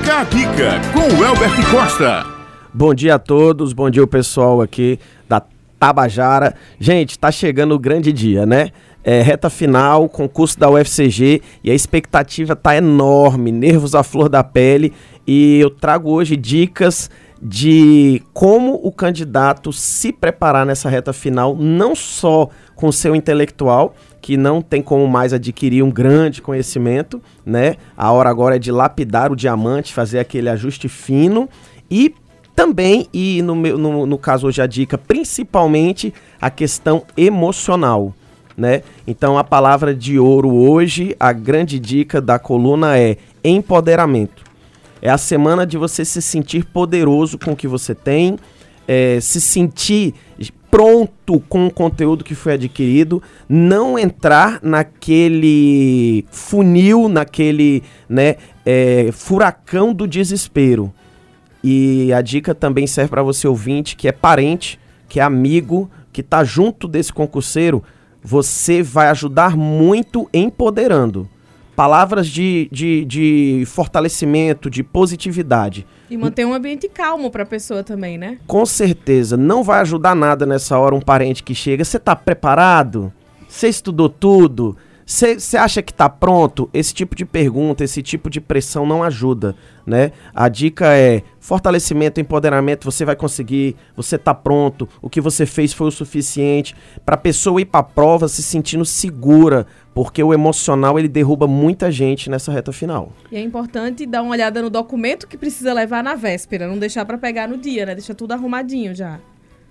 Fica a dica com o Elbert Costa. Bom dia a todos, bom dia o pessoal aqui da Tabajara. Gente, tá chegando o grande dia, né? É, reta final, concurso da UFCG e a expectativa tá enorme, nervos à flor da pele. E eu trago hoje dicas de como o candidato se preparar nessa reta final, não só com o seu intelectual, que não tem como mais adquirir um grande conhecimento, né? A hora agora é de lapidar o diamante, fazer aquele ajuste fino e também, e no, meu, no, no caso hoje a dica, principalmente a questão emocional. Né? Então a palavra de ouro hoje, a grande dica da coluna é empoderamento. É a semana de você se sentir poderoso com o que você tem, é, se sentir pronto com o conteúdo que foi adquirido, não entrar naquele funil, naquele né, é, furacão do desespero. E a dica também serve para você ouvinte que é parente, que é amigo, que está junto desse concurseiro. Você vai ajudar muito empoderando. Palavras de, de, de fortalecimento, de positividade. E manter um ambiente calmo para a pessoa também, né? Com certeza. Não vai ajudar nada nessa hora um parente que chega. Você está preparado? Você estudou tudo? Você acha que está pronto? Esse tipo de pergunta, esse tipo de pressão não ajuda, né? A dica é fortalecimento, empoderamento, você vai conseguir, você está pronto, o que você fez foi o suficiente para a pessoa ir para a prova se sentindo segura, porque o emocional ele derruba muita gente nessa reta final. E é importante dar uma olhada no documento que precisa levar na véspera, não deixar para pegar no dia, né? Deixa tudo arrumadinho já.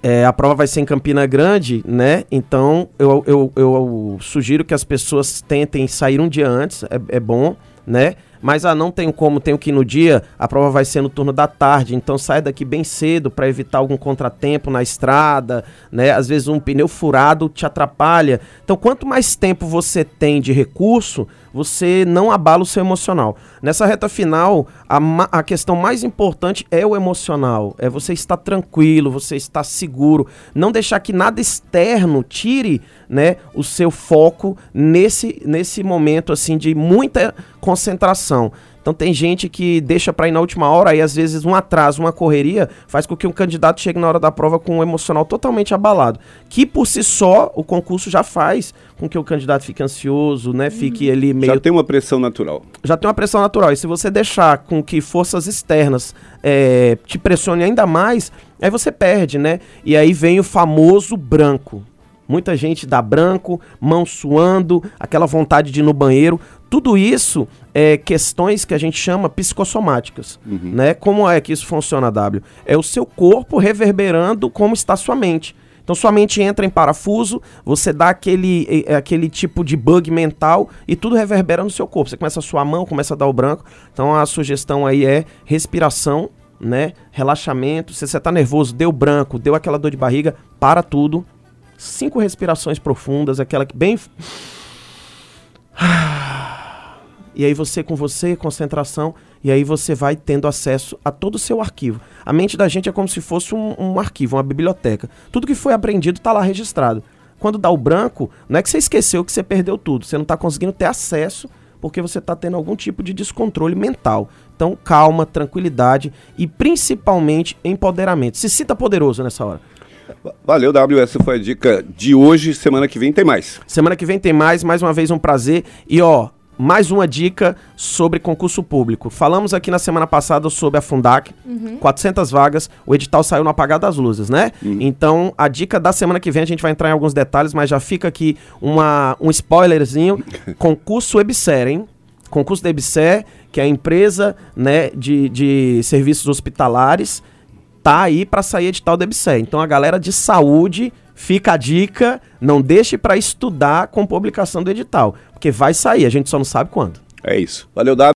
É, a prova vai ser em Campina Grande, né? Então eu, eu, eu, sugiro que as pessoas tentem sair um dia antes, é, é bom, né? Mas ah, não tenho como, tenho que ir no dia, a prova vai ser no turno da tarde, então sai daqui bem cedo para evitar algum contratempo na estrada, né? Às vezes um pneu furado te atrapalha. Então, quanto mais tempo você tem de recurso, você não abala o seu emocional. Nessa reta final, a, a questão mais importante é o emocional. É você estar tranquilo, você estar seguro, não deixar que nada externo tire, né, o seu foco nesse nesse momento assim de muita concentração. Então tem gente que deixa para ir na última hora e às vezes um atraso, uma correria faz com que um candidato chegue na hora da prova com um emocional totalmente abalado, que por si só o concurso já faz com que o candidato fique ansioso, né, fique ali meio Já tem uma pressão natural. Já tem uma pressão natural. E se você deixar com que forças externas é, te pressionem ainda mais, aí você perde, né? E aí vem o famoso branco. Muita gente dá branco, mão suando, aquela vontade de ir no banheiro. Tudo isso é questões que a gente chama psicossomáticas, uhum. né? Como é que isso funciona, W? É o seu corpo reverberando como está sua mente. Então sua mente entra em parafuso, você dá aquele, aquele tipo de bug mental e tudo reverbera no seu corpo. Você começa a suar a mão, começa a dar o branco. Então a sugestão aí é respiração, né? Relaxamento. Se você está nervoso, deu branco, deu aquela dor de barriga, para tudo, cinco respirações profundas, aquela que bem. E aí você com você, concentração, e aí você vai tendo acesso a todo o seu arquivo. A mente da gente é como se fosse um, um arquivo, uma biblioteca. Tudo que foi aprendido está lá registrado. Quando dá o branco, não é que você esqueceu que você perdeu tudo, você não está conseguindo ter acesso porque você está tendo algum tipo de descontrole mental. Então, calma, tranquilidade e principalmente empoderamento. Se sinta poderoso nessa hora. Valeu, W. Essa foi a dica de hoje. Semana que vem tem mais. Semana que vem tem mais. Mais uma vez um prazer. E ó, mais uma dica sobre concurso público. Falamos aqui na semana passada sobre a Fundac, uhum. 400 vagas, o edital saiu no apagar das luzes, né? Uhum. Então, a dica da semana que vem a gente vai entrar em alguns detalhes, mas já fica aqui uma, um spoilerzinho. concurso EBSER, hein? Concurso da EBSER, que é a empresa né, de, de serviços hospitalares, tá aí para sair edital da EBSER. Então a galera de saúde, fica a dica, não deixe para estudar com publicação do edital, porque vai sair, a gente só não sabe quando. É isso. Valeu, W.